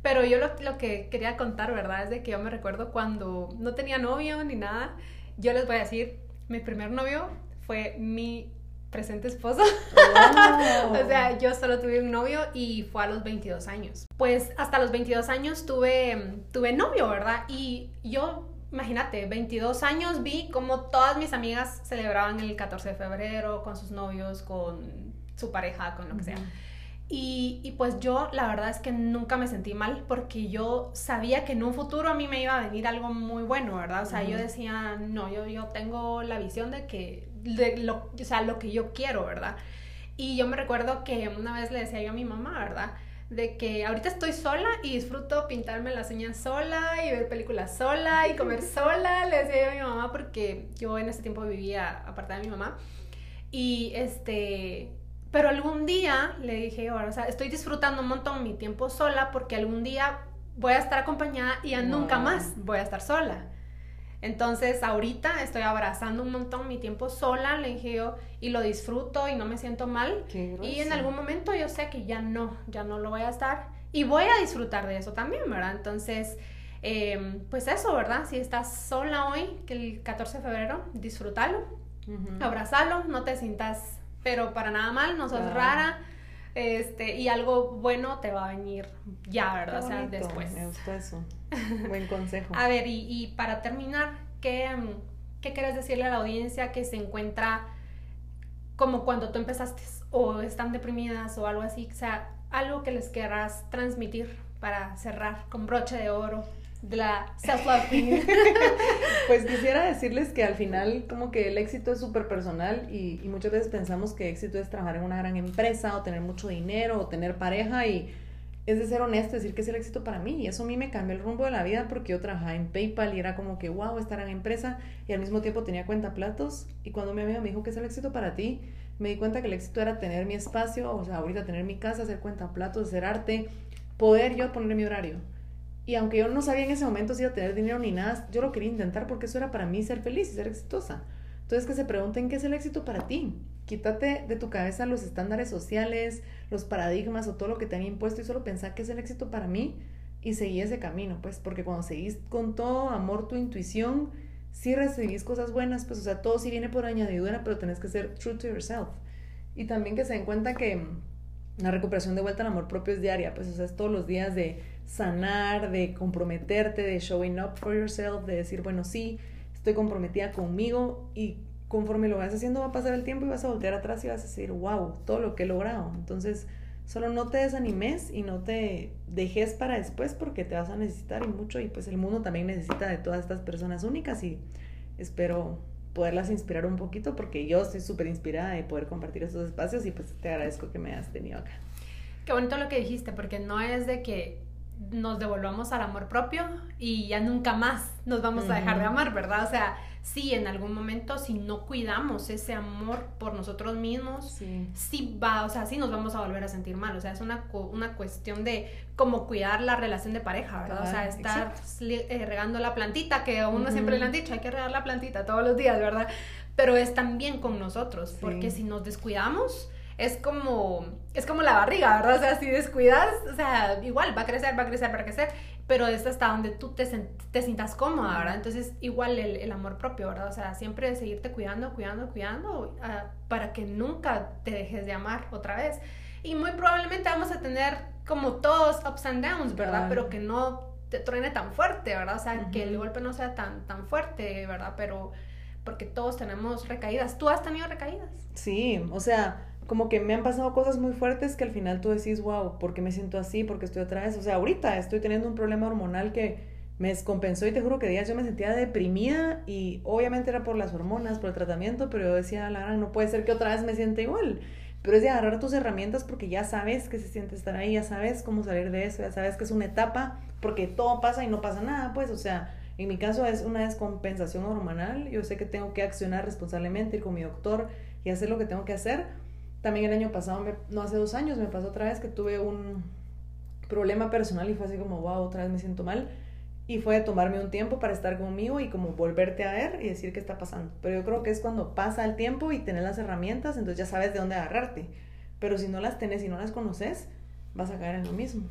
Pero yo lo, lo, que quería contar, ¿verdad? Es de que yo me recuerdo cuando no tenía novio ni nada. Yo les voy a decir, mi primer novio fue mi presente esposo. o sea, yo solo tuve un novio y fue a los 22 años. Pues hasta los 22 años tuve, tuve novio, ¿verdad? Y yo, imagínate, 22 años vi como todas mis amigas celebraban el 14 de febrero con sus novios, con su pareja, con lo que sea. Y, pues yo la verdad es que nunca me sentí mal porque yo sabía que en un futuro a mí me iba a venir algo muy bueno, ¿verdad? O sea, yo decía, no, yo, yo tengo la visión de que, de lo, o sea, lo que yo quiero, ¿verdad? Y yo me recuerdo que una vez le decía yo a mi mamá, ¿verdad? De que ahorita estoy sola y disfruto pintarme las uñas sola y ver películas sola y comer sola, le decía yo a mi mamá porque yo en ese tiempo vivía aparte de mi mamá. Y este, pero algún día le dije, ahora, o sea, estoy disfrutando un montón mi tiempo sola porque algún día voy a estar acompañada y ya nunca más voy a estar sola. Entonces, ahorita estoy abrazando un montón mi tiempo sola, le dije yo, y lo disfruto y no me siento mal. y en algún momento yo sé que ya no, ya no lo voy a estar. Y voy a disfrutar de eso también, ¿verdad? Entonces, em, pues eso, ¿verdad? Si estás sola hoy, que el 14 de febrero, disfrútalo, abrazalo, no te sientas pero para nada mal, no sos rara. Este, y algo bueno te va a venir ya, ¿verdad? o sea, después. Me gustó eso. Buen consejo. a ver, y, y para terminar, ¿qué, ¿qué quieres decirle a la audiencia que se encuentra como cuando tú empezaste o están deprimidas o algo así? O sea, algo que les querrás transmitir para cerrar con broche de oro de la self-love pues quisiera decirles que al final como que el éxito es súper personal y, y, muchas veces pensamos que éxito es trabajar en una gran empresa o tener mucho dinero o tener pareja y es de ser honesto decir que es el éxito para mí. Y eso a mí me cambió el rumbo de la vida porque yo trabajaba en PayPal y era como que wow estar en empresa y al mismo tiempo tenía cuenta platos. Y cuando mi amiga me dijo que es el éxito para ti me di cuenta que el éxito era tener mi espacio o sea ahorita tener mi casa hacer cuenta platos hacer arte poder yo poner mi horario y aunque yo no sabía en ese momento si iba a tener dinero ni nada, yo lo quería intentar porque eso era para mí ser feliz y ser exitosa. Entonces que se pregunten qué es el éxito para ti. Quítate de tu cabeza los estándares sociales, los paradigmas o todo lo que te han impuesto y solo pensar qué es el éxito para mí y seguí ese camino, pues porque cuando seguís con todo amor tu intuición, si recibís cosas buenas, pues o sea, todo sí viene por añadidura, pero tenés que ser true to yourself. Y también que se den cuenta que la recuperación de vuelta al amor propio es diaria, pues o sea, es todos los días de sanar, de comprometerte, de showing up for yourself, de decir, bueno, sí, estoy comprometida conmigo y conforme lo vas haciendo va a pasar el tiempo y vas a voltear atrás y vas a decir, wow, todo lo que he logrado. Entonces, solo no te desanimes y no te dejes para después porque te vas a necesitar y mucho y pues el mundo también necesita de todas estas personas únicas y espero poderlas inspirar un poquito porque yo estoy súper inspirada de poder compartir estos espacios y pues te agradezco que me hayas tenido acá. Qué bonito lo que dijiste, porque no es de que nos devolvamos al amor propio y ya nunca más nos vamos a dejar de amar, ¿verdad? O sea, sí, en algún momento, si no cuidamos ese amor por nosotros mismos, sí. va, o sea, sí nos vamos a volver a sentir mal. O sea, es una, una cuestión de cómo cuidar la relación de pareja, ¿verdad? o sea, estar eh, regando la plantita, que a uno siempre le han dicho, hay que regar la plantita todos los días, ¿verdad? Pero es también con nosotros, porque si nos descuidamos, es como, es como la barriga, ¿verdad? O sea, si descuidas, o sea, igual va a crecer, va a crecer, va a crecer, pero es hasta donde tú te, te sientas cómoda, ¿verdad? Entonces, igual el, el, amor propio, ¿verdad? O sea, siempre seguirte cuidando, cuidando, cuidando, uh, para que nunca te dejes de amar otra vez. Y muy probablemente vamos a tener como todos ups and downs, ¿verdad? Pero que no te truene tan fuerte, ¿verdad? O sea, que el golpe no sea tan, tan fuerte, ¿verdad? Pero porque todos tenemos recaídas. ¿Tú has tenido recaídas? Sí, o sea, como que me han pasado cosas muy fuertes que al final tú decís, wow, ¿por qué me siento así? ¿Por qué estoy otra vez? O sea, ahorita estoy teniendo un problema hormonal que me descompensó y te juro que días yo me sentía deprimida y obviamente era por las hormonas, por el tratamiento, pero yo decía, la gran, no puede ser que otra vez me sienta igual. Pero es de agarrar tus herramientas porque ya sabes que se siente estar ahí, ya sabes cómo salir de eso, ya sabes que es una etapa, porque todo pasa y no pasa nada, pues, o sea, en mi caso es una descompensación hormonal, yo sé que tengo que accionar responsablemente, ir con mi doctor y hacer lo que tengo que hacer, también el año pasado, no hace dos años, me pasó otra vez que tuve un problema personal y fue así como, wow, otra vez me siento mal. Y fue tomarme un tiempo para estar conmigo y como volverte a ver y decir qué está pasando. Pero yo creo que es cuando pasa el tiempo y tenés las herramientas, entonces ya sabes de dónde agarrarte. Pero si no las tenés y no las conoces, vas a caer en lo mismo.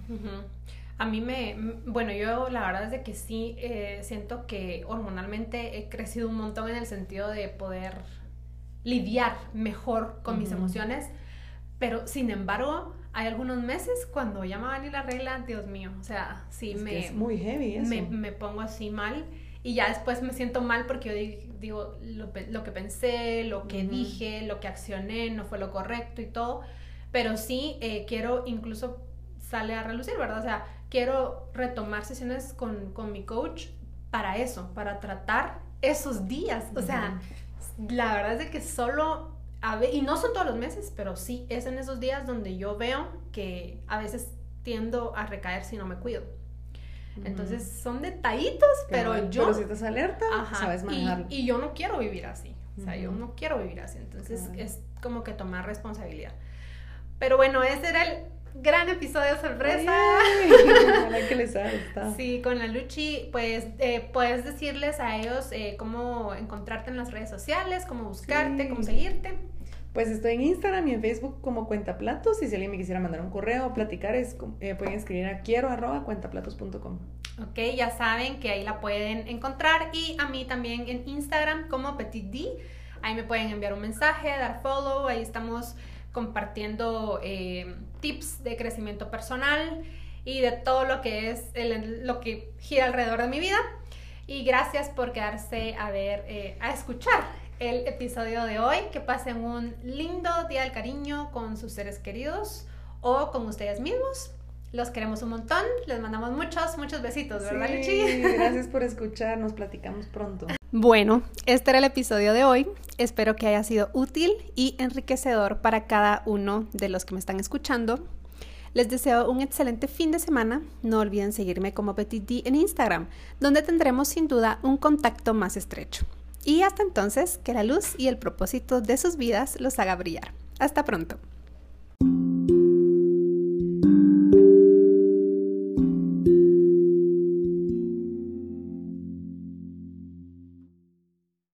A mí me, bueno, yo la verdad es de que sí eh, siento que hormonalmente he crecido un montón en el sentido de poder lidiar mejor con mis emociones, pero sin embargo, hay algunos meses cuando ya me va a la regla, Dios mío, o sea, sí me... es muy heavy eso. Me, me, pongo así mal y ya después me siento mal porque yo digo, lo, lo que pensé, lo que dije, lo que accioné, no fue lo correcto y todo, pero sí eh, quiero incluso sale a relucir, ¿verdad? O sea, quiero retomar sesiones con, con mi coach para eso, para tratar esos días, o sea la verdad es de que solo, a y no son todos los meses, pero sí es en esos días donde yo veo que a veces tiendo a recaer si no me cuido. Entonces son detallitos, pero yo... Pero si estás alerta, sabes manejarlo. Y, yo no quiero vivir así. O sea, yo no quiero vivir así. Entonces es como que tomar responsabilidad. Pero bueno, ese era el gran episodio sorpresa. que les gustado. Sí, con la Luchi, pues eh, puedes decirles a ellos eh, cómo encontrarte en las redes sociales, cómo buscarte, cómo seguirte. Pues estoy en Instagram y en Facebook como Cuenta Platos y si alguien me quisiera mandar un correo o platicar, es, eh, pueden escribir a quiero arroba cuentaplatos.com. Ok, ya saben que ahí la pueden encontrar y a mí también en Instagram como Petit D. Ahí me pueden enviar un mensaje, dar follow, ahí estamos compartiendo eh, tips de crecimiento personal y de todo lo que es lo que gira alrededor de mi vida. Y gracias por quedarse a ver, eh, a escuchar el episodio de hoy. Que pasen un lindo día del cariño con sus seres queridos o con ustedes mismos. Los queremos un montón, les mandamos muchos, muchos besitos, ¿verdad, sí, Gracias por escuchar, nos platicamos pronto. Bueno, este era el episodio de hoy. Espero que haya sido útil y enriquecedor para cada uno de los que me están escuchando. Les deseo un excelente fin de semana. No olviden seguirme como Petit D en Instagram, donde tendremos sin duda un contacto más estrecho. Y hasta entonces, que la luz y el propósito de sus vidas los haga brillar. Hasta pronto.